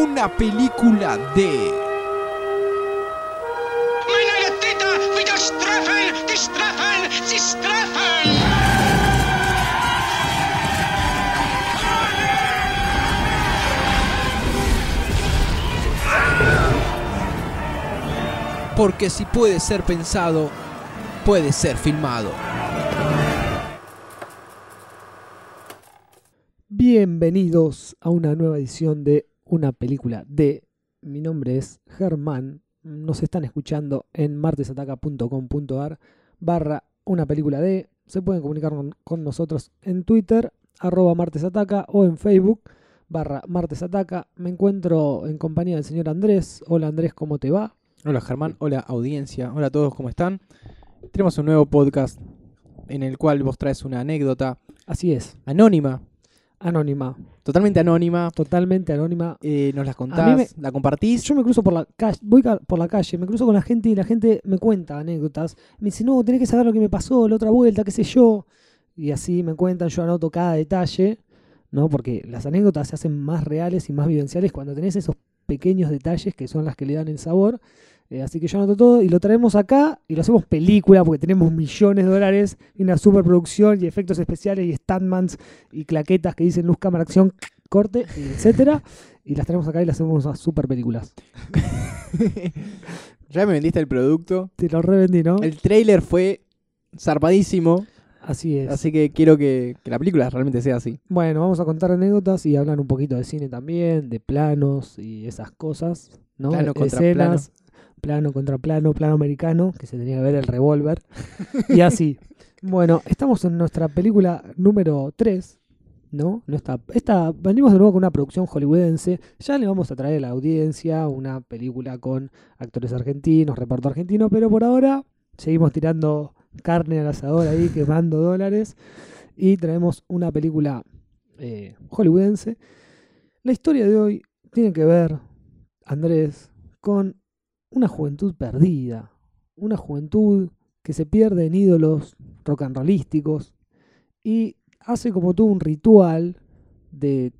una película de... Porque si puede ser pensado, puede ser filmado. Bienvenidos a una nueva edición de una película de. Mi nombre es Germán. Nos están escuchando en martesataca.com.ar barra una película de. Se pueden comunicar con, nosotros en Twitter, arroba martesataca o en Facebook, barra martesataca. Me encuentro en compañía del señor Andrés. Hola Andrés, ¿cómo te va? Hola Germán, hola audiencia, hola a todos, ¿cómo están? Tenemos un nuevo podcast en el cual vos traes una anécdota Así es, anónima, anónima, totalmente anónima, totalmente anónima. eh, nos las contás, mí la compartís. Yo me cruzo por la calle, voy ca- por la calle, me cruzo con la gente y la gente me cuenta anécdotas. Me dice, no, tenés que saber lo que me pasó la otra vuelta, qué sé yo. Y así me cuentan, yo anoto cada detalle, ¿no? Porque las anécdotas se hacen más reales y más vivenciales cuando tenés esos pequeños detalles que son las que le dan el sabor. Eh, así que yo anoto todo y lo traemos acá y lo hacemos película porque tenemos millones de dólares y una superproducción y efectos especiales y standmans y claquetas que dicen luz, cámara, acción, corte, etcétera. Y las traemos acá y las hacemos a super películas. ya me vendiste el producto. Te lo revendí, ¿no? El trailer fue zarpadísimo, Así es. así que quiero que, que la película realmente sea así. Bueno, vamos a contar anécdotas y hablar un poquito de cine también, de planos y esas cosas, ¿no? Plano contra Escenas, plano. contra plano, plano americano, que se tenía que ver el revólver. y así. Bueno, estamos en nuestra película número 3, ¿no? Nuestra, esta, venimos de nuevo con una producción hollywoodense. Ya le vamos a traer a la audiencia una película con actores argentinos, reparto argentino, pero por ahora seguimos tirando carne al asador ahí, quemando dólares. Y traemos una película eh, hollywoodense. La historia de hoy tiene que ver, Andrés, con una juventud perdida. Una juventud que se pierde en ídolos rock and rollísticos y hace como tú un ritual de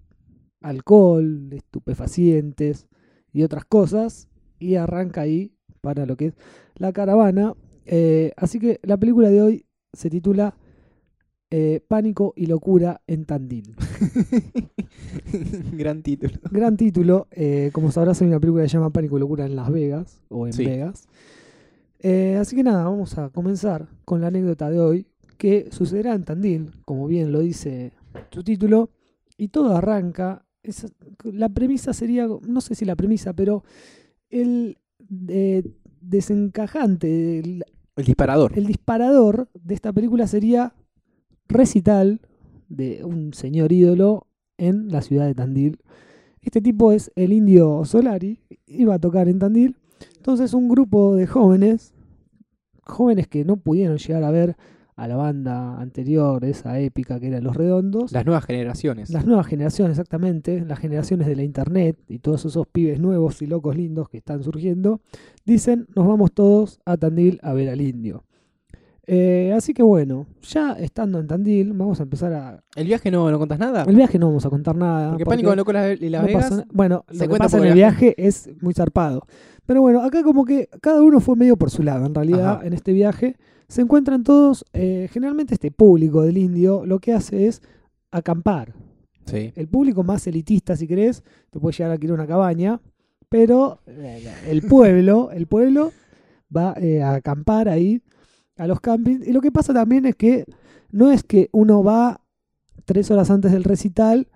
alcohol, de estupefacientes y otras cosas y arranca ahí para lo que es la caravana. Eh, así que la película de hoy se titula eh, Pánico y locura en Tandil. Gran título. Gran título, eh, como sabrás hay una película que se llama Pánico y locura en Las Vegas o en Sí. Vegas. Eh, así que nada, vamos a comenzar con la anécdota de hoy que sucederá en Tandil, como bien lo dice su título, y todo arranca. es- la premisa sería, no sé si la premisa, pero el desencajante, el, El disparador. el disparador de esta película sería recital de un señor ídolo en la ciudad de Tandil. Este tipo es el indio Solari, iba a tocar en Tandil. Entonces un grupo de jóvenes, jóvenes que no pudieron llegar a ver a la banda anterior, esa épica que era Los Redondos, Las nuevas generaciones. las nuevas generaciones, exactamente, las generaciones de la internet y todos esos pibes nuevos y locos lindos que están surgiendo, dicen, nos vamos todos a Tandil a ver al indio. Eh, así que bueno, ya estando en Tandil, vamos a empezar a... ¿El viaje no, no contás nada? El viaje no vamos a contar nada. Porque porque Pánico, Loco y Las no Vegas. bueno, se lo que pasa en el viaje. viaje es muy zarpado. Pero bueno, acá como que cada uno fue medio por su lado, en realidad, Ajá. en este viaje. Se encuentran todos, eh, generalmente este público del indio lo que hace es acampar. Sí. El público más elitista, si querés, te puede llegar a alquilar una cabaña, pero eh, el pueblo, el pueblo va eh, a acampar ahí a los campings. Y lo que pasa también es que no es que uno va tres horas antes del recital,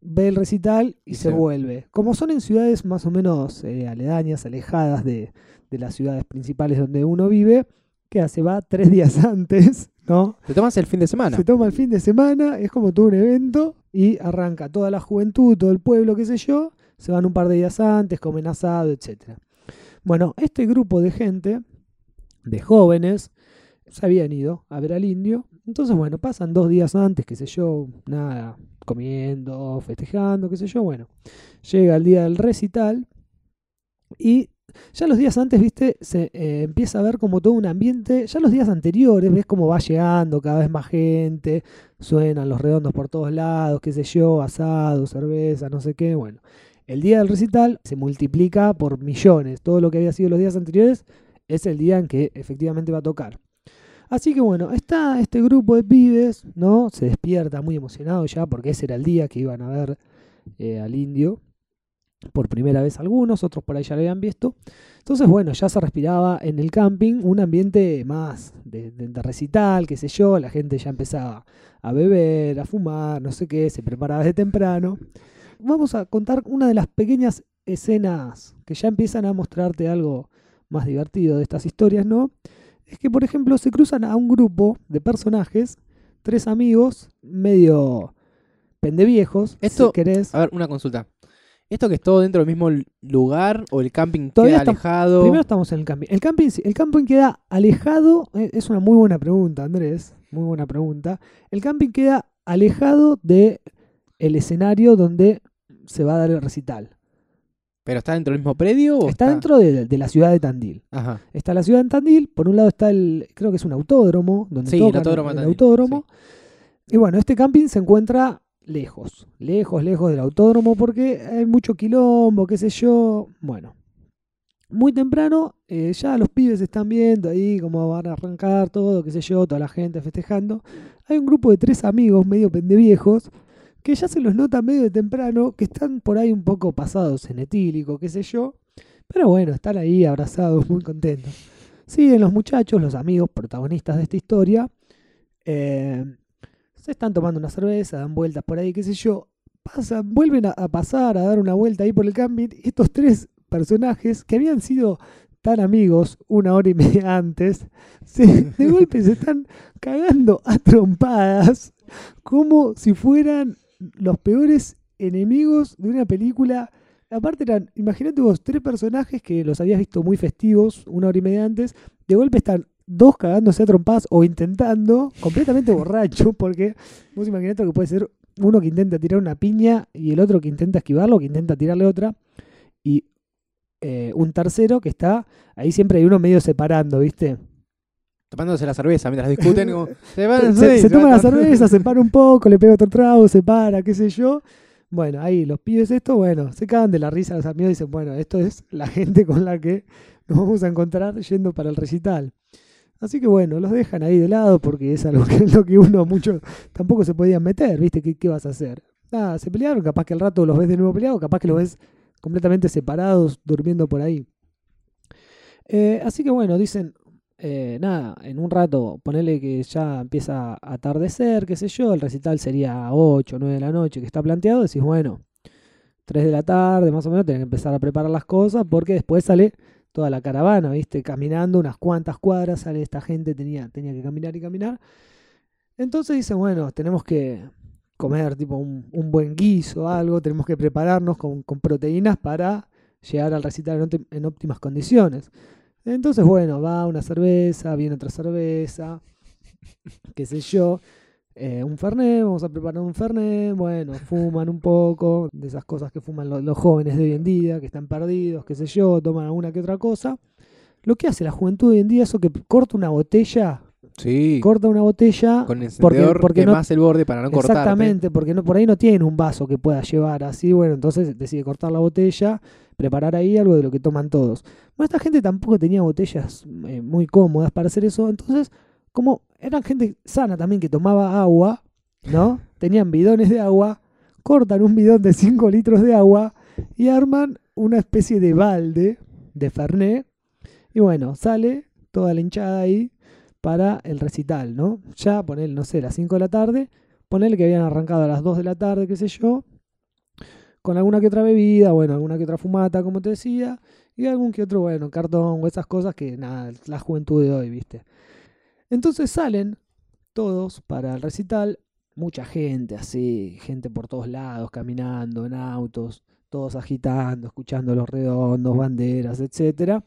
ve el recital y, Y se se- vuelve. Como son en ciudades más o menos eh, aledañas, alejadas de, de las ciudades principales donde uno vive, ¿qué hace? Va tres días antes, ¿no? Te tomas el fin de semana. Se toma el fin de semana, es como todo un evento y arranca toda la juventud, todo el pueblo, qué sé yo, se van un par de días antes, comen asado, etc. Bueno, este grupo de gente, de jóvenes, se habían ido a ver al indio. Entonces, bueno, pasan dos días antes, qué sé yo, nada, comiendo, festejando, qué sé yo. Bueno, llega el día del recital y ya los días antes, viste, se eh, empieza a ver como todo un ambiente. Ya los días anteriores, ves cómo va llegando cada vez más gente, suenan los redondos por todos lados, qué sé yo, asado, cerveza, no sé qué. Bueno, el día del recital se multiplica por millones. Todo lo que había sido los días anteriores es el día en que efectivamente va a tocar. Así que bueno, está este grupo de pibes, ¿no? Se despierta muy emocionado ya porque ese era el día que iban a ver eh, al indio. Por primera vez algunos, otros por ahí ya lo habían visto. Entonces, bueno, ya se respiraba en el camping un ambiente más de, de- recital, qué sé yo. La gente ya empezaba a beber, a fumar, no sé qué, se preparaba de temprano. Vamos a contar una de las pequeñas escenas que ya empiezan a mostrarte algo más divertido de estas historias, ¿no? Es que, por ejemplo, se cruzan a un grupo de personajes, tres amigos, medio pendeviejos, Esto- si querés. A ver, una consulta. ¿Esto que es todo dentro del mismo lugar o el camping Todavía queda alejado? Primero estamos en el camping. El camping, el camping queda alejado, eh, es una muy buena pregunta, Andrés, muy buena pregunta. El camping queda alejado de el escenario donde se va a dar el recital. ¿Pero está dentro del mismo predio o Está dentro de, de la ciudad de Tandil. Ajá. Está la ciudad de Tandil, por un lado está el, creo que es un autódromo, donde Sí, el tocan autódromo el Tandil, autódromo. Y bueno, este camping se encuentra lejos, lejos, lejos del autódromo porque hay mucho quilombo, qué sé yo. Bueno, muy temprano eh, ya los pibes están viendo ahí cómo van a arrancar todo, qué sé yo, toda la gente festejando. Hay un grupo de tres amigos medio pendeviejos que ya se los nota medio de temprano, que están por ahí un poco pasados en etílico, qué sé yo. Pero bueno, están ahí abrazados, muy contentos. Siguen los muchachos, los amigos protagonistas de esta historia. eh, se están tomando una cerveza, dan vueltas por ahí, qué sé yo. Vuelven a, pasar, a dar una vuelta ahí por el camping. Estos tres personajes que habían sido tan amigos una hora y media antes, se- de golpe se están cagando a trompadas como si fueran los peores enemigos de una película. Aparte eran, imagínate vos, tres personajes que los habías visto muy festivos una hora y media antes, de golpe están dos cagándose a trompadas o intentando, completamente borracho, porque vos imaginate que puede ser uno que intenta tirar una piña y el otro que intenta esquivarlo, que intenta tirarle otra, y eh, un tercero que está, ahí siempre hay uno medio separando, ¿viste? Tomándose la cerveza mientras discuten. como, se van, se, sí, se se toma van la todos". cerveza, se para un poco, le pega otro trago, se para, qué sé yo. Bueno, ahí los pibes esto, bueno, se cagan de la risa los amigos y dicen, bueno, esto es la gente con la que nos vamos a encontrar yendo para el recital. Así que bueno, los dejan ahí de lado porque es algo que, lo que uno mucho tampoco se podían meter, ¿viste? ¿Qué, qué vas a hacer? Nada, se pelearon, capaz que al rato los ves de nuevo peleados, capaz que los ves completamente separados, durmiendo por ahí. Eh, así que bueno, dicen, eh, nada, en un rato, ponele que ya empieza a atardecer, qué sé yo, el recital sería a 8 o 9 de la noche que está planteado, decís, bueno, 3 de la tarde más o menos, tienen que empezar a preparar las cosas porque después sale toda la caravana, ¿viste? Caminando unas cuantas cuadras, sale esta gente, tenía, tenía que caminar y caminar. Entonces dicen, bueno, tenemos que comer tipo un, buen guiso, algo, tenemos que prepararnos con, con proteínas para llegar al recital en óptimas condiciones. Entonces, bueno, va una cerveza, viene otra cerveza, qué sé yo, eh, un fernet, vamos a preparar un fernet, bueno, fuman un poco, de esas cosas que fuman lo- los jóvenes de hoy en día, que están perdidos, qué sé yo, toman alguna que otra cosa. Lo que hace la juventud hoy en día es que corta una botella, Sí. corta una botella Con el porque- encendedor porque no- el borde para no cortarte. Exactamente, porque no, por ahí no tienen un vaso que pueda llevar así, bueno, entonces decide cortar la botella, preparar ahí algo de lo que toman todos. Bueno, esta gente tampoco tenía botellas eh, muy cómodas para hacer eso, entonces, como eran gente sana también que tomaba agua, ¿no? Tenían bidones de agua, cortan un bidón de 5 litros de agua y arman una especie de balde de Fernet, y bueno, sale toda la hinchada ahí para el recital, ¿no? Ya poner, no sé, las 5 de la tarde, ponerle que habían arrancado a las 2 de la tarde, qué sé yo, con alguna que otra bebida, bueno, alguna que otra fumata, como te decía, y algún que otro, bueno, cartón o esas cosas que, nada, la juventud de hoy, ¿viste? Entonces salen todos para el recital, mucha gente así, gente por todos lados, caminando en autos, todos agitando, escuchando los redondos, banderas, etcétera.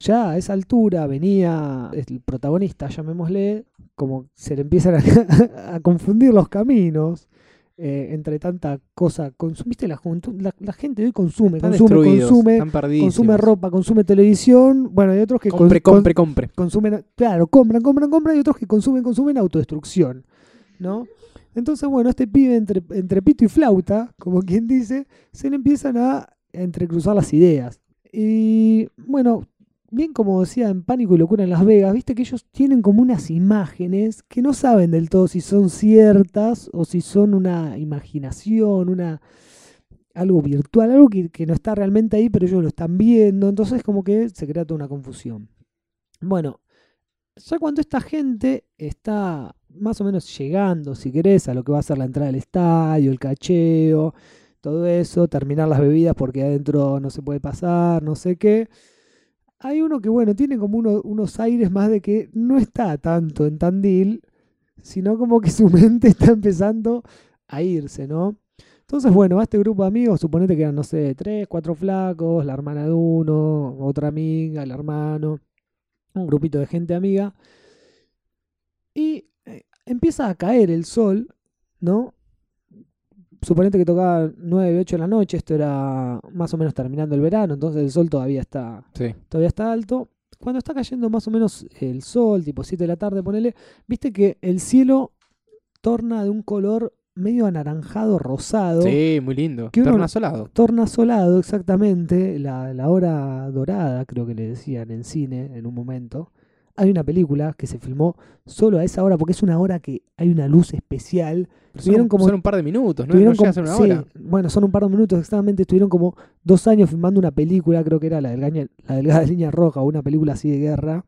Ya a esa altura venía el protagonista, llamémosle, como se le empiezan a, a confundir los caminos eh, entre tanta cosa. Consumiste la juventud, la, la gente hoy consume, Están consume, consume, consume ropa, consume televisión. Bueno, hay otros que cons- Compre, con- compre, compre. consumen, claro, compran, compran, compran, y otros que consumen, consumen autodestrucción, ¿no? Entonces, bueno, este pibe entre, entre pito y flauta, como quien dice, se le empiezan a entrecruzar las ideas. Y bueno, bien como decía en Pánico y Locura en Las Vegas, viste que ellos tienen como unas imágenes que no saben del todo si son ciertas o si son una imaginación, una algo virtual, algo que, que no está realmente ahí, pero ellos lo están viendo, entonces como que se crea toda una confusión. Bueno, ya cuando esta gente está más o menos llegando, si querés, a lo que va a ser la entrada del estadio, el cacheo, todo eso, terminar las bebidas porque adentro no se puede pasar, no sé qué. Hay uno que, bueno, tiene como uno- unos aires más de que no está tanto en Tandil, sino como que su mente está empezando a irse, ¿no? Entonces, bueno, a este grupo de amigos, suponete que eran, no sé, tres, cuatro flacos, la hermana de uno, otra amiga, el hermano, un grupito de gente amiga. Y eh, empieza a caer el sol, ¿no? Suponete que tocaba 9, 8 de la noche, esto era más o menos terminando el verano, entonces el sol todavía está, Sí. todavía está alto. Cuando está cayendo más o menos el sol, tipo 7 de la tarde, ponele, viste que el cielo torna de un color medio anaranjado rosado. Sí, muy lindo. Que Tornasolado. Tornasolado, exactamente, la, la hora dorada, creo que le decían en cine en un momento. Hay una película que se filmó solo a esa hora, porque es una hora que hay una luz especial. Pero Tuvieron son, como- son un par de minutos, ¿no? Tuvieron no a como- una sí, hora. bueno, son un par de minutos exactamente. Estuvieron como dos años filmando una película, creo que era la, delgaña- la delgada línea roja, o una película así de guerra,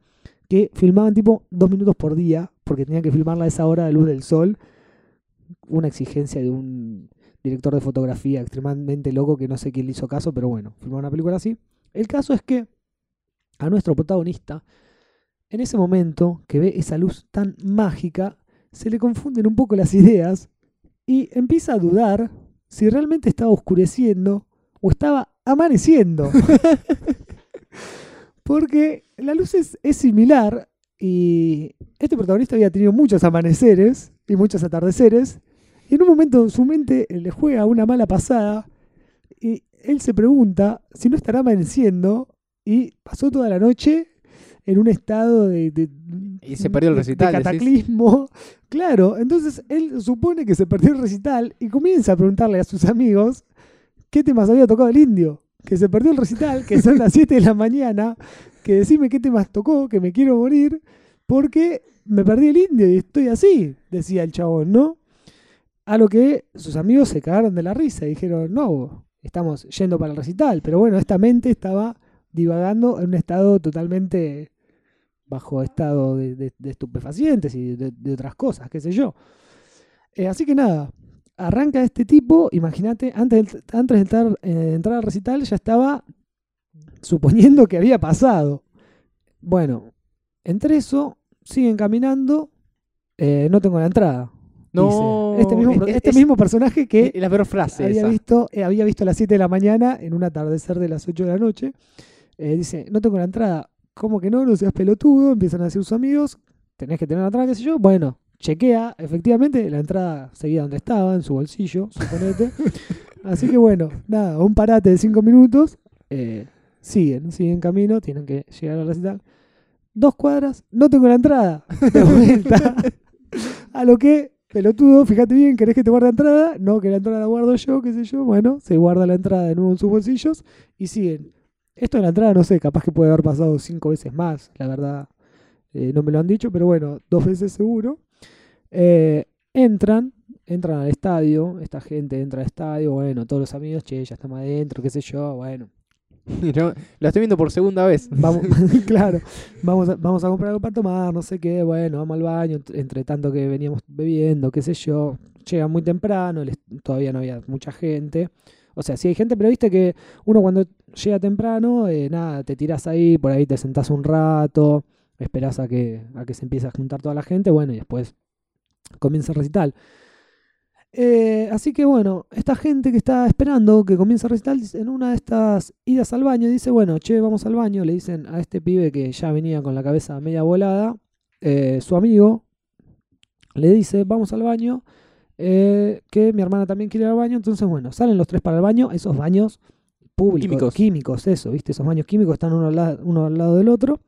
que filmaban tipo dos minutos por día, porque tenían que filmarla a esa hora de luz del sol. Una exigencia de un director de fotografía extremadamente loco que no sé quién le hizo caso, pero bueno, filmó una película así. El caso es que a nuestro protagonista, en ese momento que ve esa luz tan mágica, se le confunden un poco las ideas y empieza a dudar si realmente estaba oscureciendo o estaba amaneciendo. Porque la luz es, es similar y este protagonista había tenido muchos amaneceres y muchos atardeceres y en un momento su mente le juega una mala pasada y él se pregunta si no estará amaneciendo y pasó toda la noche en un estado de, de- Y se perdió el de- recital, de decís. cataclismo. Claro, entonces él supone que se perdió el recital y comienza a preguntarle a sus amigos qué temas había tocado el indio. Que se perdió el recital, que son las 7 de la mañana, que decime qué temas tocó, que me quiero morir, porque me perdí el indio y estoy así, decía el chabón, ¿no? A lo que sus amigos se cagaron de la risa y dijeron, no, estamos yendo para el recital, pero bueno, esta mente estaba divagando en un estado totalmente bajo estado de, de- de estupefacientes y de, de otras cosas, qué sé yo. Eh, así que nada, arranca este tipo, imagínate, antes, de- antes de entrar, eh, entrar al recital ya estaba suponiendo que había pasado. Bueno, entre eso, siguen caminando, eh, no tengo la entrada. No. dice. Este mismo, es- este es- mismo personaje que es la peor frase había esa. visto, eh, había visto a las 7 de la mañana en un atardecer de las 8 de la noche. Eh, dice, no tengo la entrada. ¿Cómo que no? No seas pelotudo. Empiezan a decir sus amigos. Tenés que tener entrada, qué sé yo. Bueno, chequea. Efectivamente, la entrada seguía donde estaba, en su bolsillo, suponete. Así que bueno, nada, un parate de 5 minutos. Eh, siguen, siguen camino. Tienen que llegar a la recital. Dos cuadras, no tengo la entrada. De vuelta. A lo que, pelotudo, fíjate bien, ¿querés que te guarde la entrada? No, que la entrada la guardo yo, qué sé yo. Bueno, se guarda la entrada de nuevo en sus bolsillos y siguen. Esto de la entrada, no sé, capaz que puede haber pasado cinco veces más, la verdad. eh, no me lo han dicho, pero bueno, dos veces seguro. Eh, entran, entran al estadio, esta gente entra al estadio, bueno, todos los amigos, che, ya estamos adentro, qué sé yo, bueno. No, la estoy viendo por segunda vez. Vamos, claro, vamos a, vamos a comprar algo para tomar, no sé qué, bueno, vamos al baño, ent- entre tanto que veníamos bebiendo, qué sé yo. Llegan muy temprano, les- todavía no había mucha gente. O sea, sí hay gente, pero viste que uno cuando llega temprano, eh, nada, te tirás ahí, por ahí te sentás un rato, esperás a que, a que se empiece a juntar toda la gente, bueno, y después comienza el recital. Eh, así que bueno, esta gente que está esperando que comience el recital, en una de estas idas al baño, dice, bueno, che, vamos al baño, le dicen a este pibe que ya venía con la cabeza media volada, eh, su amigo le dice, vamos al baño, eh, que mi hermana también quiere ir al baño, entonces bueno, salen los tres para el baño, esos baños públicos, Químicos. químicos, eso, ¿viste? Esos baños químicos están uno al, lado, uno al lado del otro.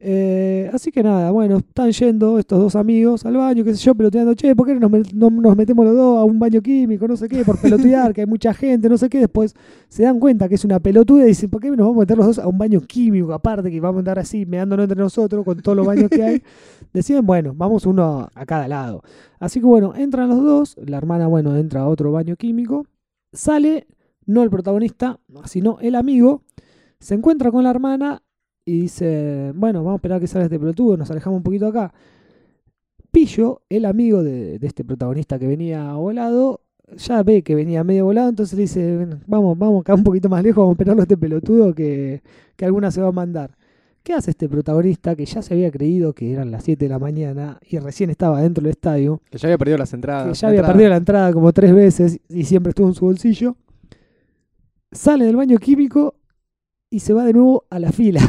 Eh, así que nada, bueno, están yendo estos dos amigos al baño, qué sé yo, peloteando, che, ¿por qué no nos, met- no nos metemos los dos a un baño químico? No sé qué, por pelotear, que hay mucha gente, no sé qué. Después se dan cuenta que es una pelotuda y dicen, ¿por qué nos vamos a meter los dos a un baño químico? Aparte que vamos a andar así, meándonos entre nosotros con todos los baños que hay. Deciden, bueno, vamos uno a cada lado. Así que bueno, entran los dos, la hermana, bueno, entra a otro baño químico, sale, no el protagonista, sino el amigo, se encuentra con la hermana y dice, bueno, vamos a esperar a que salga este pelotudo, nos alejamos un poquito acá. Pillo, el amigo de, de este protagonista que venía volado, ya ve que venía medio volado, entonces le dice, "Ven, vamos, vamos acá un poquito más lejos, vamos a esperarlo a este pelotudo que, que alguna se va a mandar. ¿Qué hace este protagonista que ya se había creído que eran las 7 de la mañana y recién estaba dentro del estadio? Que ya había perdido las entradas. que ya había entrada. perdido la entrada como tres veces y siempre estuvo en su bolsillo, sale del baño químico y se va de nuevo a la fila.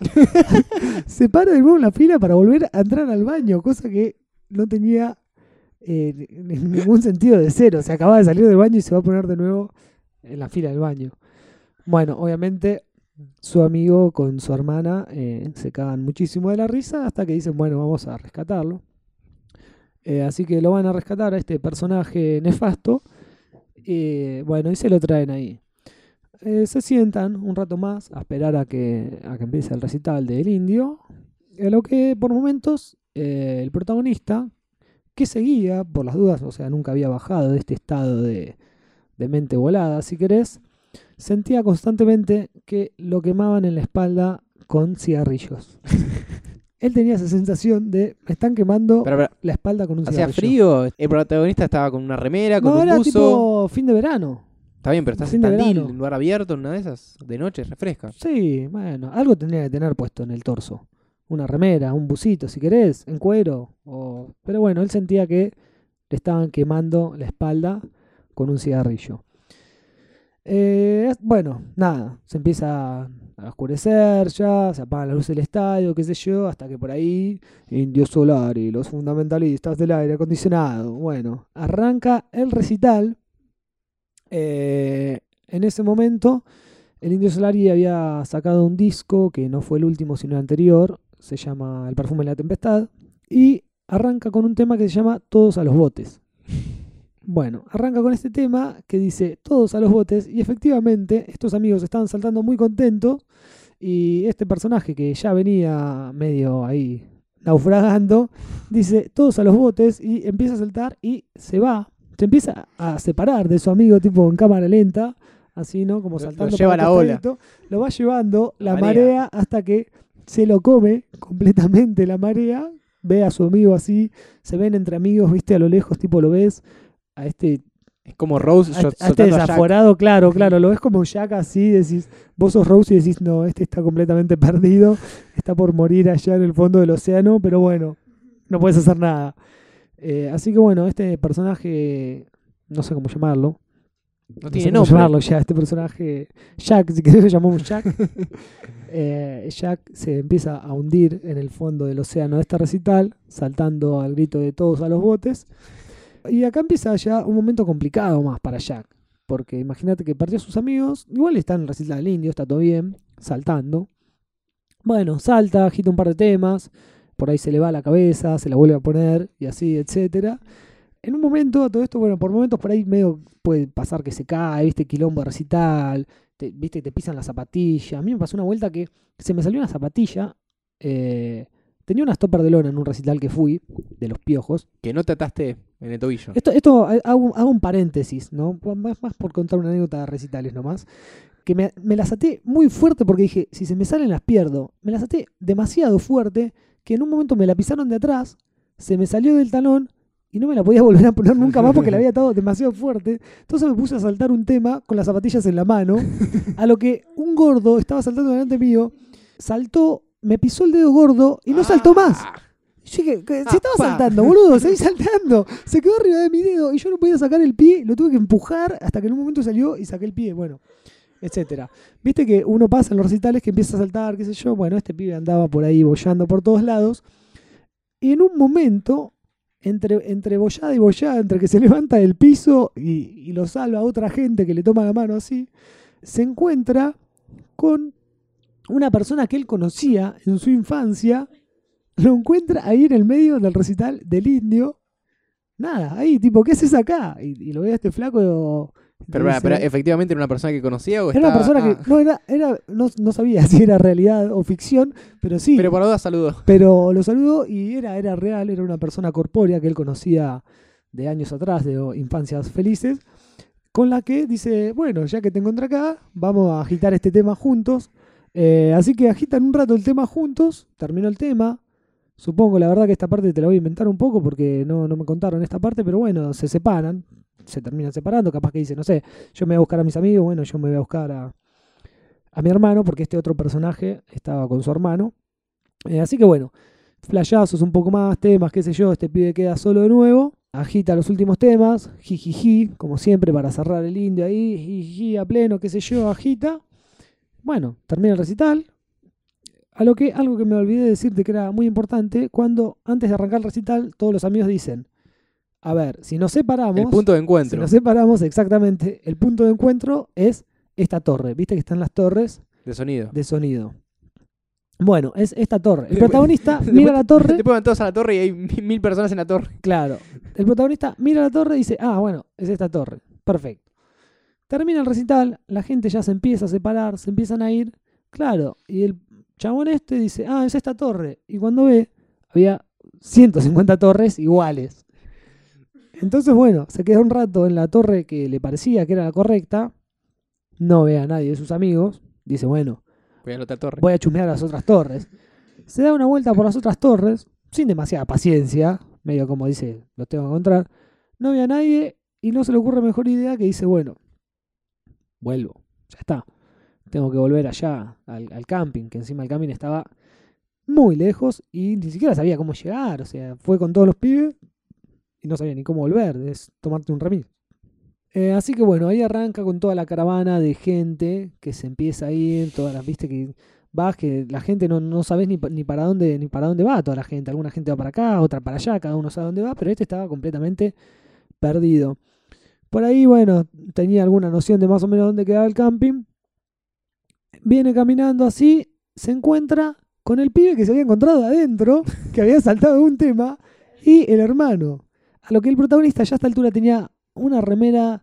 se para de nuevo en la fila para volver a entrar al baño, cosa que no tenía eh, ni- ningún sentido de cero. Se acaba de salir del baño y se va a poner de nuevo en la fila del baño. Bueno, obviamente su amigo con su hermana eh, se cagan muchísimo de la risa hasta que dicen, bueno, vamos a rescatarlo. Eh, así que lo van a rescatar a este personaje nefasto. Bueno, y se lo traen ahí. Eh, se sientan un rato más a esperar a que, a que empiece el recital del indio. A lo que por momentos eh, el protagonista, que seguía por las dudas, o sea, nunca había bajado de este estado de, de mente volada, si querés, sentía constantemente que lo quemaban en la espalda con cigarrillos. Él tenía esa sensación de me están quemando Pero, pero, la espalda con un ¿hacía cigarrillo. frío? El protagonista estaba con una remera, con No, un era buzo. tipo fin de verano. Está bien, pero estás en Tandil, en lugar abierto, en una de esas, de noche, refresca. Sí, bueno, algo tendría que tener puesto en el torso. Una remera, un busito, si querés, en cuero. O... Pero bueno, él sentía que le estaban quemando la espalda con un cigarrillo. Eh, bueno, nada, se empieza a oscurecer ya, se apagan las luces del estadio, qué sé yo, hasta que por ahí Indio Solar y los fundamentalistas del aire acondicionado. Bueno, arranca el recital. Eh, en ese momento, el Indio Solari había sacado un disco que no fue el último, sino el anterior. Se llama El perfume de la tempestad. Y arranca con un tema que se llama Todos a los botes. Bueno, arranca con este tema que dice Todos a los botes. Y efectivamente, estos amigos estaban saltando muy contentos. Y este personaje que ya venía medio ahí naufragando, dice Todos a los botes. Y empieza a saltar y se va. Se empieza a separar de su amigo, tipo en cámara lenta. Así, ¿no? Como Lo- lo saltando lleva la ola. Lo va llevando la, La marea. marea. hasta que se lo come completamente la marea. Ve a su amigo así. Se ven entre amigos, viste, a lo lejos, tipo lo ves. A este, Es como Rose a, este- a este a desaforado, claro, claro. Lo ves como Jack así. Decís, vos sos Rose y decís, no, este está completamente perdido. Está por morir allá en el fondo del océano. Pero bueno, no puedes hacer nada. Eh, así que bueno, este personaje, no sé cómo llamarlo. No No tiene sé cómo nombre. llamarlo ya, este personaje, Jack, si querés lo llamamos Jack. Eh, Jack se empieza a hundir en el fondo del océano de este recital, saltando al grito de todos a los botes. Y acá empieza ya un momento complicado más para Jack, porque imagínate que perdió a sus amigos, igual está en el recital del indio, está todo bien, saltando. Bueno, salta, agita un par de temas, por ahí se le va la cabeza, se la vuelve a poner y así, etcétera. En un momento, todo esto, bueno, por momentos por ahí medio puede pasar que se cae, viste, quilombo de recital, te, viste, te pisan la zapatilla. A mí me pasó una vuelta que se me salió una zapatilla, eh, tenía una stopper de lona en un recital que fui, de los piojos. Que no te ataste en el tobillo. Esto, esto eh, hago, hago un paréntesis, ¿no? Más, más por contar una anécdota de recitales nomás. Que me, me las até muy fuerte porque dije, si se me salen las pierdo. Me las até demasiado fuerte que en un momento me la pisaron de atrás, se me salió del talón y no me la podía volver a poner nunca más porque la había atado demasiado fuerte. Entonces me puse a saltar un tema con las zapatillas en la mano, a lo que un gordo estaba saltando delante mío, saltó, me pisó el dedo gordo y no saltó más. Ah, Yo dije, se estaba saltando, boludo, seguí saltando. Se quedó arriba de mi dedo y yo no podía sacar el pie, lo tuve que empujar hasta que en un momento salió y saqué el pie, bueno, etcétera. Viste que uno pasa en los recitales que empieza a saltar, qué sé yo, bueno, este pibe andaba por ahí bollando por todos lados. Y en un momento, entre, entre bollada y bollada, entre que se levanta del piso y, lo salva a otra gente que le toma la mano así, se encuentra con una persona que él conocía en su infancia, lo encuentra ahí en el medio del recital del indio. Nada, ahí, tipo, ¿qué haces acá? Y, y lo ve a este flaco. Pero, dice- pero, efectivamente era una persona que conocía o era una estaba- persona ah, que no, era, era, no, no sabía si era realidad o ficción, pero sí. Pero por duda saludó. Pero lo saludó y era, era real, era una persona corpórea que él conocía de años atrás, de infancias felices, con la que dice, bueno, ya que te encontré acá, vamos a agitar este tema juntos. Eh, así que agitan un rato el tema juntos, terminó el tema. Supongo, la verdad que esta parte te la voy a inventar un poco porque no, no me contaron esta parte, pero bueno, se separan, se terminan separando, capaz que dice, no sé, yo me voy a buscar a mis amigos, bueno, yo me voy a buscar a, a mi hermano, porque este otro personaje estaba con su hermano. Eh, así que bueno, flashazos un poco más, temas, qué sé yo, este pibe queda solo de nuevo, agita los últimos temas, jijiji, como siempre para cerrar el indio ahí, jijiji a pleno, qué sé yo, agita. Bueno, termina el recital. A lo que algo que me olvidé de decirte que era muy importante, cuando antes de arrancar el recital, todos los amigos dicen, a ver, si nos separamos, El punto de si encuentro. nos separamos exactamente, el punto de encuentro es esta torre, viste que están las torres De sonido. de sonido. Bueno, es esta torre. El protagonista mira la torre, Después van todos a la torre y hay mil personas en la torre. claro. El protagonista mira la torre y dice, ah, bueno, es esta torre. Perfecto. Termina el recital, la gente ya se empieza a separar, se empiezan a ir. Claro, y el chabón este dice, ah, es esta torre. Y cuando ve, había 150 torres iguales. Entonces, bueno, se queda un rato en la torre que le parecía que era la correcta. No ve a nadie de sus amigos. Dice, bueno, Voy a la otra torre. voy a chusmear las otras torres. Se da una vuelta por las otras torres, sin demasiada paciencia, medio como dice, los tengo que encontrar. No ve a nadie y no se le ocurre mejor idea que dice, bueno, vuelvo, ya está. Tengo que volver allá al, camping, que encima el camping estaba muy lejos y ni siquiera sabía cómo llegar. O sea, fue con todos los pibes y no sabía ni cómo volver, es tomarte un remis. Eh, así que bueno, ahí arranca con toda la caravana de gente que se empieza a ir, todas las, viste que vas, que la gente no, no sabes ni, ni para dónde ni para dónde va toda la gente. Alguna gente va para acá, otra para allá, cada uno sabe dónde va, pero este estaba completamente perdido. Por ahí, bueno, tenía alguna noción de más o menos dónde quedaba el camping. Viene caminando así, se encuentra con el pibe que se había encontrado adentro, que había saltado un tema, y el hermano. A lo que el protagonista ya a esta altura tenía una remera,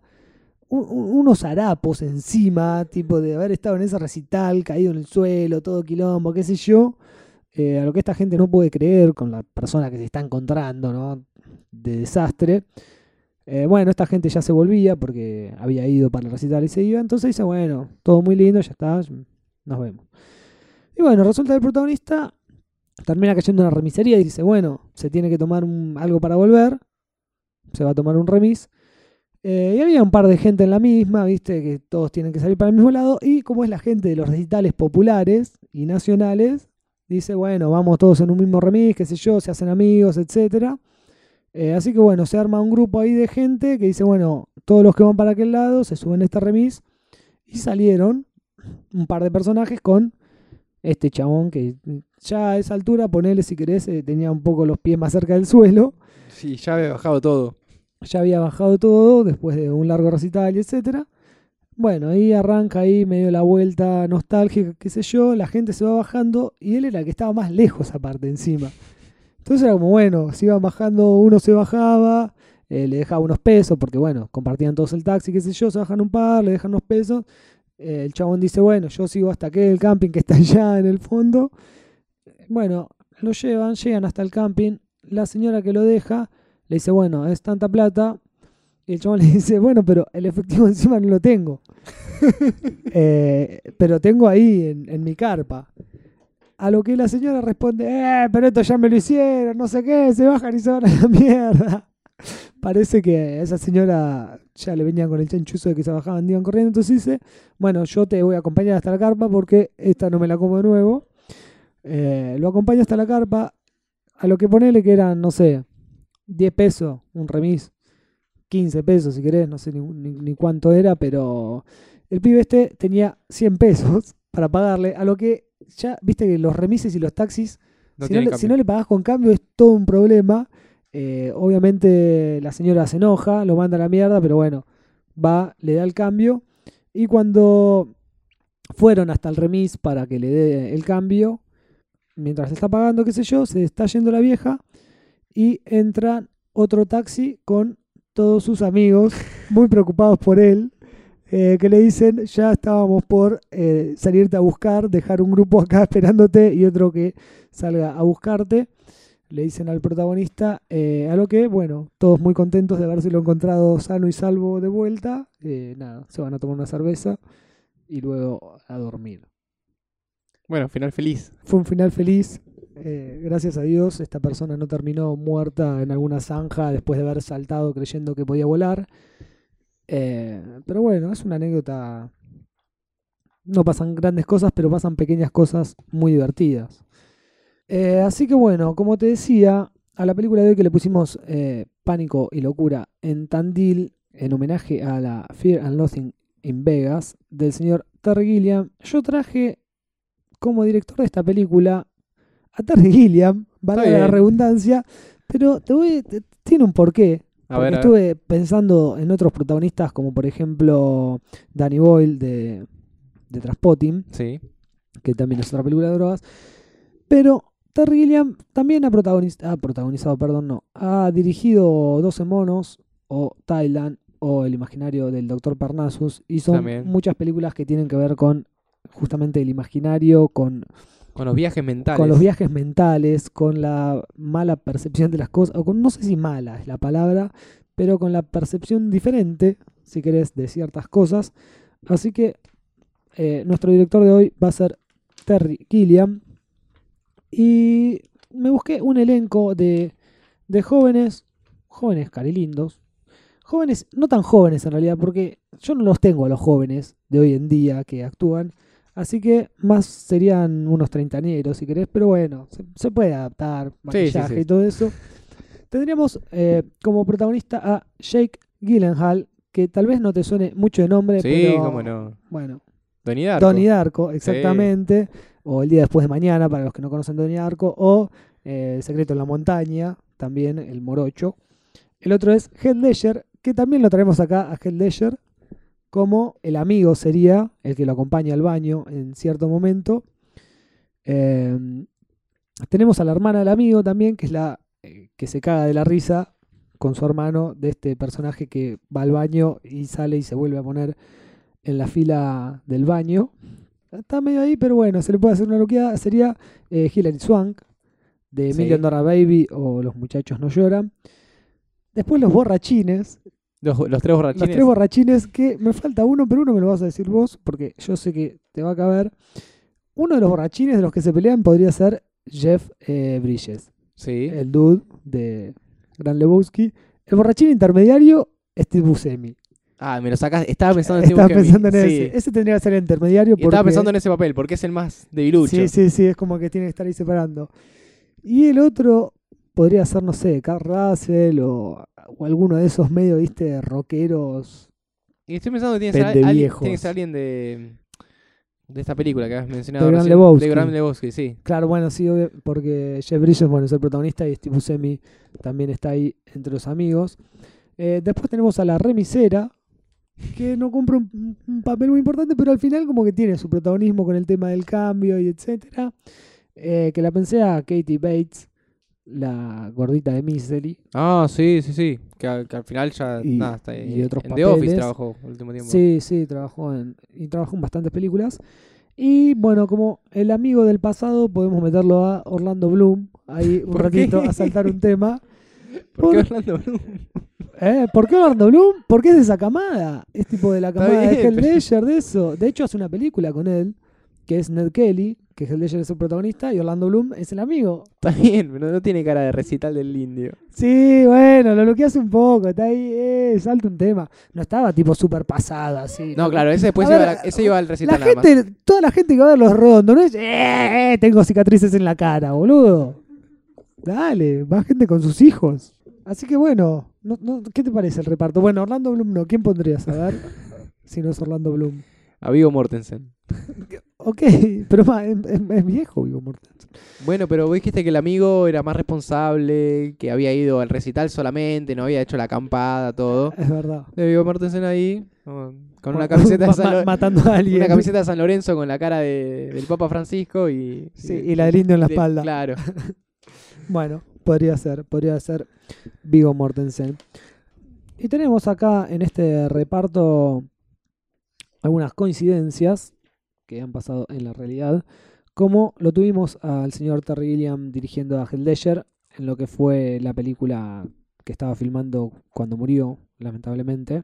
un- un- unos harapos encima, tipo de haber estado en ese recital, caído en el suelo, todo quilombo, qué sé yo. Eh, a lo que esta gente no puede creer con la persona que se está encontrando, ¿no? De desastre. Eh, bueno, esta gente ya se volvía porque había ido para el recital y se iba. Entonces dice, bueno, todo muy lindo, ya está, nos vemos. Y bueno, resulta que el protagonista termina cayendo en una remisería y dice, bueno, se tiene que tomar algo para volver. Se va a tomar un remis. Eh, y había un par de gente en la misma, viste, que todos tienen que salir para el mismo lado. Y como es la gente de los recitales populares y nacionales, dice, bueno, vamos todos en un mismo remis, qué sé yo, se hacen amigos, etcétera. Eh, así que bueno, se arma un grupo ahí de gente que dice, bueno, todos los que van para aquel lado se suben a este remis. Y salieron un par de personajes con este chabón que ya a esa altura, ponele si querés, eh, tenía un poco los pies más cerca del suelo. Sí, ya había bajado todo. Ya había bajado todo después de un largo recital y etcétera. Bueno, ahí arranca ahí medio la vuelta nostálgica, qué sé yo, la gente se va bajando y él era el que estaba más lejos aparte encima. Entonces era como, bueno, se iban bajando, uno se bajaba, eh, le dejaba unos pesos, porque bueno, compartían todos el taxi, qué sé yo, se bajan un par, le dejan unos pesos. Eh, el chabón dice, bueno, yo sigo hasta aquel camping que está allá en el fondo. Bueno, lo llevan, llegan hasta el camping. La señora que lo deja le dice, bueno, es tanta plata. Y el chabón le dice, bueno, pero el efectivo encima no lo tengo. Eh, pero tengo ahí en, en mi carpa. A lo que la señora responde, eh, pero esto ya me lo hicieron, no sé qué, se bajan y se van a la mierda. Parece que esa señora ya le venían con el chanchuzo de que se bajaban, iban corriendo. Entonces dice, bueno, yo te voy a acompañar hasta la carpa porque esta no me la como de nuevo. Eh, lo acompaña hasta la carpa. A lo que ponele que eran, no sé, 10 pesos, un remis, 15 pesos si querés, no sé ni, ni- ni cuánto era, pero el pibe este tenía 100 pesos para pagarle, a lo que ya, viste que los remises y los taxis, No si, no le pagás con cambio es todo un problema. Eh, obviamente la señora se enoja, lo manda a la mierda, pero bueno, va, le da el cambio. Y cuando fueron hasta el remis para que le dé el cambio. Mientras está pagando, qué sé yo, se está yendo la vieja y entra otro taxi con todos sus amigos, muy preocupados por él, eh, que le dicen, ya estábamos por eh, salirte a buscar, dejar un grupo acá esperándote y otro que salga a buscarte. Le dicen al protagonista, eh, a lo que, bueno, todos muy contentos de habérselo encontrado sano y salvo de vuelta. nada, se van a tomar una cerveza y luego a dormir. Bueno, final feliz. Fue un final feliz. eh, gracias a Dios, esta persona no terminó muerta en alguna zanja después de haber saltado creyendo que podía volar. Eh, pero bueno, es una anécdota. No pasan grandes cosas, pero pasan pequeñas cosas muy divertidas. Eh, así que bueno, como te decía, a la película de hoy que le pusimos eh, Pánico y Locura en Tandil, en homenaje a la Fear and Loathing in Vegas, del señor Terry Gilliam, yo traje como director de esta película a Terry Gilliam, vale la redundancia, pero te voy, te- tiene un porqué. A Porque ver, a ver. estuve pensando en otros protagonistas, como por ejemplo Danny Boyle de, de Traspotting, Sí. que también es otra película de drogas. Pero Terry Gilliam también ha, protagoniz- ha protagonizado, perdón, no, ha dirigido 12 monos, o Thailand, o El imaginario del Dr. Parnassus, y son También. muchas películas que tienen que ver con justamente el imaginario, con Con los viajes mentales. con los viajes mentales, con la mala percepción de las cosas, o con, no sé si mala es la palabra, pero con la percepción diferente, si querés, de ciertas cosas. Así que eh, nuestro director de hoy va a ser Terry Gilliam. Y me busqué un elenco de, de jóvenes, jóvenes carilindos, jóvenes, no tan jóvenes en realidad, porque yo no los tengo a los jóvenes de hoy en día que actúan. Así que más serían unos treintañeros, si querés, pero bueno, se, se puede adaptar, sí, maquillaje sí. y todo eso. Tendríamos eh, como protagonista a Jake Gyllenhaal, que tal vez no te suene mucho de nombre, Sí, pero cómo no. bueno, Donnie Darko. Donnie Darko, exactamente, o El día después de mañana, para los que no conocen Donnie Darko, o eh, El secreto en la montaña, también el morocho. El otro es Heath Ledger, que también lo traemos acá a Heath Ledger, como el amigo sería, el que lo acompaña al baño en cierto momento. Eh, tenemos a la hermana del amigo también, que es la eh, que se caga de la risa con su hermano de este personaje que va al baño y sale y se vuelve a poner en la fila del baño. Está medio ahí, pero bueno, se le puede hacer una loqueada. Sería eh, Hilary Swank, de Sí. Million Dollar Baby o Los muchachos no lloran. Después los borrachines, Los, los tres borrachines. los tres borrachines, que me falta uno, pero uno me lo vas a decir vos, porque yo sé que te va a caber. Uno de los borrachines de los que se pelean podría ser Jeff eh, Bridges, Sí. el dude de Gran Lebowski. El borrachín intermediario, Steve Buscemi. Ah, me lo sacas. Estaba pensando en Steve Estaba Buscemi. pensando en Sí. ese. Ese tendría que ser el intermediario. Y estaba porque- pensando en ese papel, porque es el más debilucho. Sí, sí, sí, es como que tiene que estar ahí separando. Y el otro podría ser, no sé, Carl Russell o, o alguno de esos medio, viste, rockeros. Y estoy pensando que tiene que, ser Pende alguien, alguien de, de esta película que habías mencionado. De Gran. Lebowski. De Gran Lebowski, sí. Claro, bueno, sí, porque Jeff Bridges, bueno, es el protagonista y Steve Buscemi también está ahí entre los amigos. Eh, después tenemos a la remisera, que no cumple un, un papel muy importante, pero al final como que tiene su protagonismo con el tema del cambio y etcétera. Eh, que la pensé a Katie Bates, la gordita de Misery. Ah, sí, sí, sí. Que, al- que al final ya. Y- nada, está y otros en The Office papeles. trabajó el último tiempo. Sí, sí, trabajó en, y trabajó en bastantes películas. Y bueno, como el amigo del pasado, podemos meterlo a Orlando Bloom, ahí un ¿Por ratito qué? a saltar un tema. ¿Por qué Orlando Bloom? ¿Eh? ¿Por qué Orlando Bloom? Porque es de esa camada. Es tipo de la camada de bien, pero- Ledger, de eso. De hecho, hace una película con él, que es Ned Kelly, que Heath Ledger es el protagonista, y Orlando Bloom es el amigo. Está bien, pero no tiene cara de recital del indio. Sí, bueno, lo que hace un poco, está ahí, eh, salta un tema. No estaba tipo súper pasado así. No, claro, ese después A iba, ver, a la- ese iba al La recital más. gente, toda la gente que va a ver los redondos, no es, eh, eh, tengo cicatrices en la cara, boludo. Dale, va gente con sus hijos. Así que bueno, no, no, ¿qué te parece el reparto? Bueno, Orlando Bloom no, ¿quién pondrías a ver? si no es Orlando Bloom. A Vigo Mortensen. ok, pero ma, es, es- es viejo Vigo Mortensen. Bueno, pero vos dijiste que el amigo era más responsable, que había ido al recital solamente, no había hecho la acampada, todo. Es verdad. Le vio Mortensen ahí, con una camiseta de San matando a alguien. una camiseta de San Lorenzo con la cara de- del Papa Francisco y, Sí, y la del indio en la de- espalda. Claro. Bueno, podría ser, podría ser Vigo Mortensen. Y tenemos acá en este reparto algunas coincidencias que han pasado en la realidad, como lo tuvimos al señor Terry Gilliam dirigiendo a Heath Ledger en lo que fue la película que estaba filmando cuando murió, lamentablemente,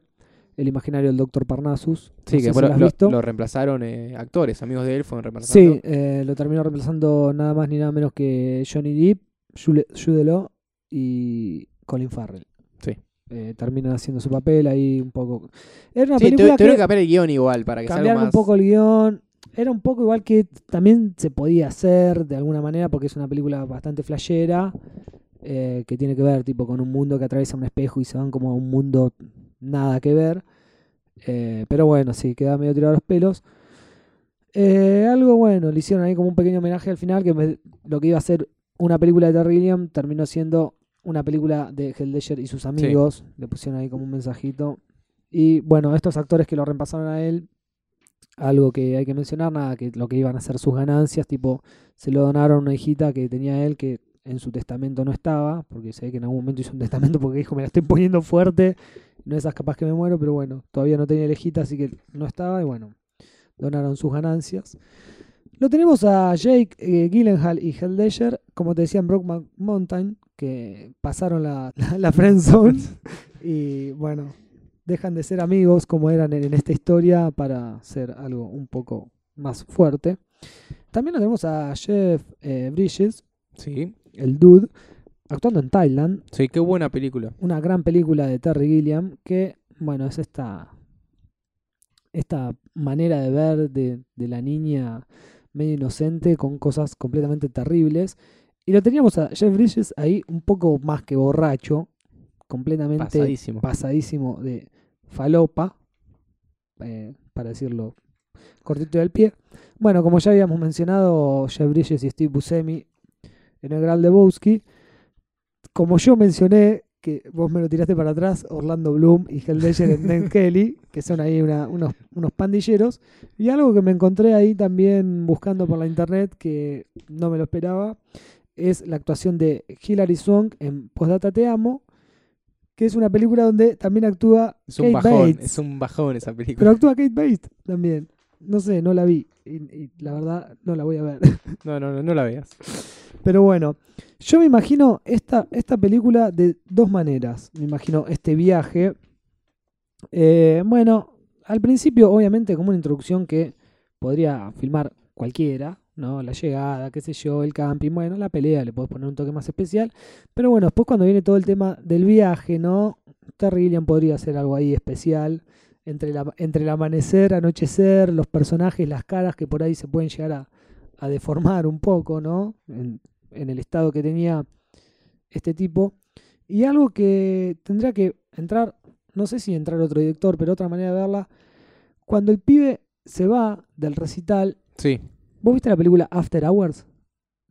El imaginario del Doctor Parnassus. Sí, No que si lo, visto. lo reemplazaron eh, actores, amigos de él fueron reemplazando. Sí, eh, lo terminó reemplazando nada más ni nada menos que Johnny Depp, Jude Law y Colin Farrell. Sí. Eh, terminan haciendo su papel ahí un poco. Era una Sí, película tuvieron que que cambiar el guion igual para que cambiaron un poco el guion. Era un poco igual que también se podía hacer de alguna manera porque es una película bastante flashera eh, que tiene que ver tipo con un mundo que atraviesa un espejo y se van como a un mundo nada que ver. Eh, pero bueno, sí, queda medio tirado a los pelos. Eh, algo bueno, le hicieron ahí como un pequeño homenaje al final, que me- lo que iba a ser una película de Terry Gilliam terminó siendo una película de Heath Ledger y sus amigos. Le pusieron ahí como un mensajito. Y bueno, estos actores que lo reemplazaron a él, algo que hay que mencionar, nada, que lo que iban a ser sus ganancias, tipo, se lo donaron a una hijita que tenía él que en su testamento no estaba, porque sé que en algún momento hizo un testamento porque dijo, me la estoy poniendo fuerte, no esas capaz que me muero, pero bueno, todavía no tenía la hijita, así que no estaba, y bueno, donaron sus ganancias. Lo tenemos a Jake eh, Gyllenhaal y Heath Ledger, como te decía en Brokeback Mountain, que pasaron la, la, la friend zone y bueno, dejan de ser amigos como eran en, esta historia para ser algo un poco más fuerte. También lo tenemos a Jeff eh, Bridges, Sí, el dude, actuando en Thailand, sí, qué buena película. una gran película de Terry Gilliam que, bueno, es esta, esta manera de ver de, de la niña medio inocente con cosas completamente terribles. Y lo teníamos a Jeff Bridges ahí un poco más que borracho, completamente Pasadísimo. pasadísimo de falopa, eh, para decirlo cortito del pie. Bueno, como ya habíamos mencionado, Jeff Bridges y Steve Buscemi en el Gran Lebowski. Como yo mencioné, que vos me lo tiraste para atrás, Orlando Bloom y Hell en Ned Kelly, que son ahí una- unos, unos pandilleros. Y algo que me encontré ahí también buscando por la internet, que no me lo esperaba, es la actuación de Hilary Swank en Postdata Te Amo, que es una película donde también actúa Es un Kate bajón, Bates. es un bajón esa película. Pero actúa Kate Bates también. No sé, no la vi. Y, y la verdad, no la voy a ver. No, no, no, no la veas. Pero bueno, yo me imagino esta, esta película de dos maneras. Me imagino este viaje. Eh, bueno, al principio, obviamente, como una introducción que podría filmar cualquiera, ¿no? La llegada, qué sé yo, el camping, bueno, la pelea, le podés poner un toque más especial. Pero bueno, después cuando viene todo el tema del viaje, ¿no? Terry Gilliam podría hacer algo ahí especial. Entre, la, entre el amanecer, anochecer, los personajes, las caras que por ahí se pueden llegar a, a deformar un poco, ¿no? En, en el estado que tenía este tipo. Y algo que tendría que entrar, no sé si entrar otro director, pero otra manera de verla. Cuando el pibe se va del recital, Sí. ¿Vos viste la película After Hours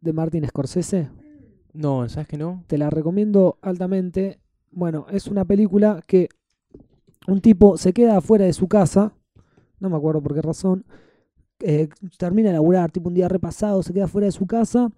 de Martin Scorsese? No, ¿sabes que no? Te la recomiendo altamente. Bueno, es una película que un tipo se queda afuera de su casa, no me acuerdo por qué razón, eh, termina de laburar, tipo un día repasado, se queda fuera de su casa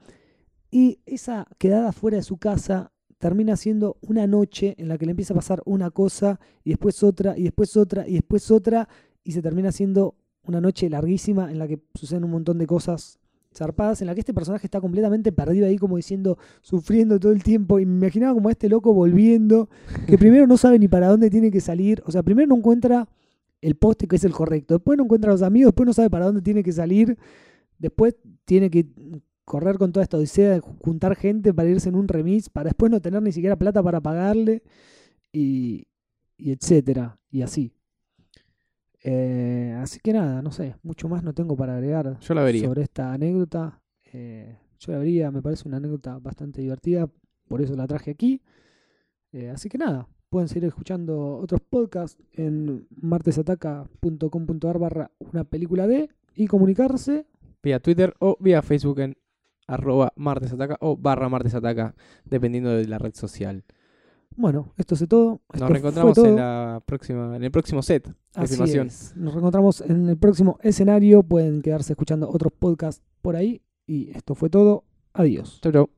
y esa quedada fuera de su casa termina siendo una noche en la que le empieza a pasar una cosa y después otra y después otra y después otra y se termina siendo una noche larguísima en la que suceden un montón de cosas zarpadas, en la que este personaje está completamente perdido ahí como diciendo, sufriendo todo el tiempo y me imaginaba como a este loco volviendo, que primero no sabe ni para dónde tiene que salir, o sea, primero no encuentra el poste que es el correcto, después no encuentra a los amigos, después no sabe para dónde tiene que salir, después tiene que correr con toda esta odisea de juntar gente para irse en un remis, para después no tener ni siquiera plata para pagarle, y, y etcétera, y así. Eh, así que nada, no sé, mucho más no tengo para agregar Yo la vería. sobre esta anécdota. Eh, yo la vería, me parece una anécdota bastante divertida, por eso la traje aquí. Eh, así que nada, pueden seguir escuchando otros podcasts en martesataca.com.ar barra una película de y comunicarse vía Twitter o vía Facebook en arroba martesataca o barra martesataca, dependiendo de la red social. Bueno, esto es todo. Esto Nos reencontramos todo. en, la próxima, en el próximo set Así es. Nos reencontramos en el próximo escenario. Pueden quedarse escuchando otros podcasts por ahí. Y esto fue todo. Adiós. Chau, chau.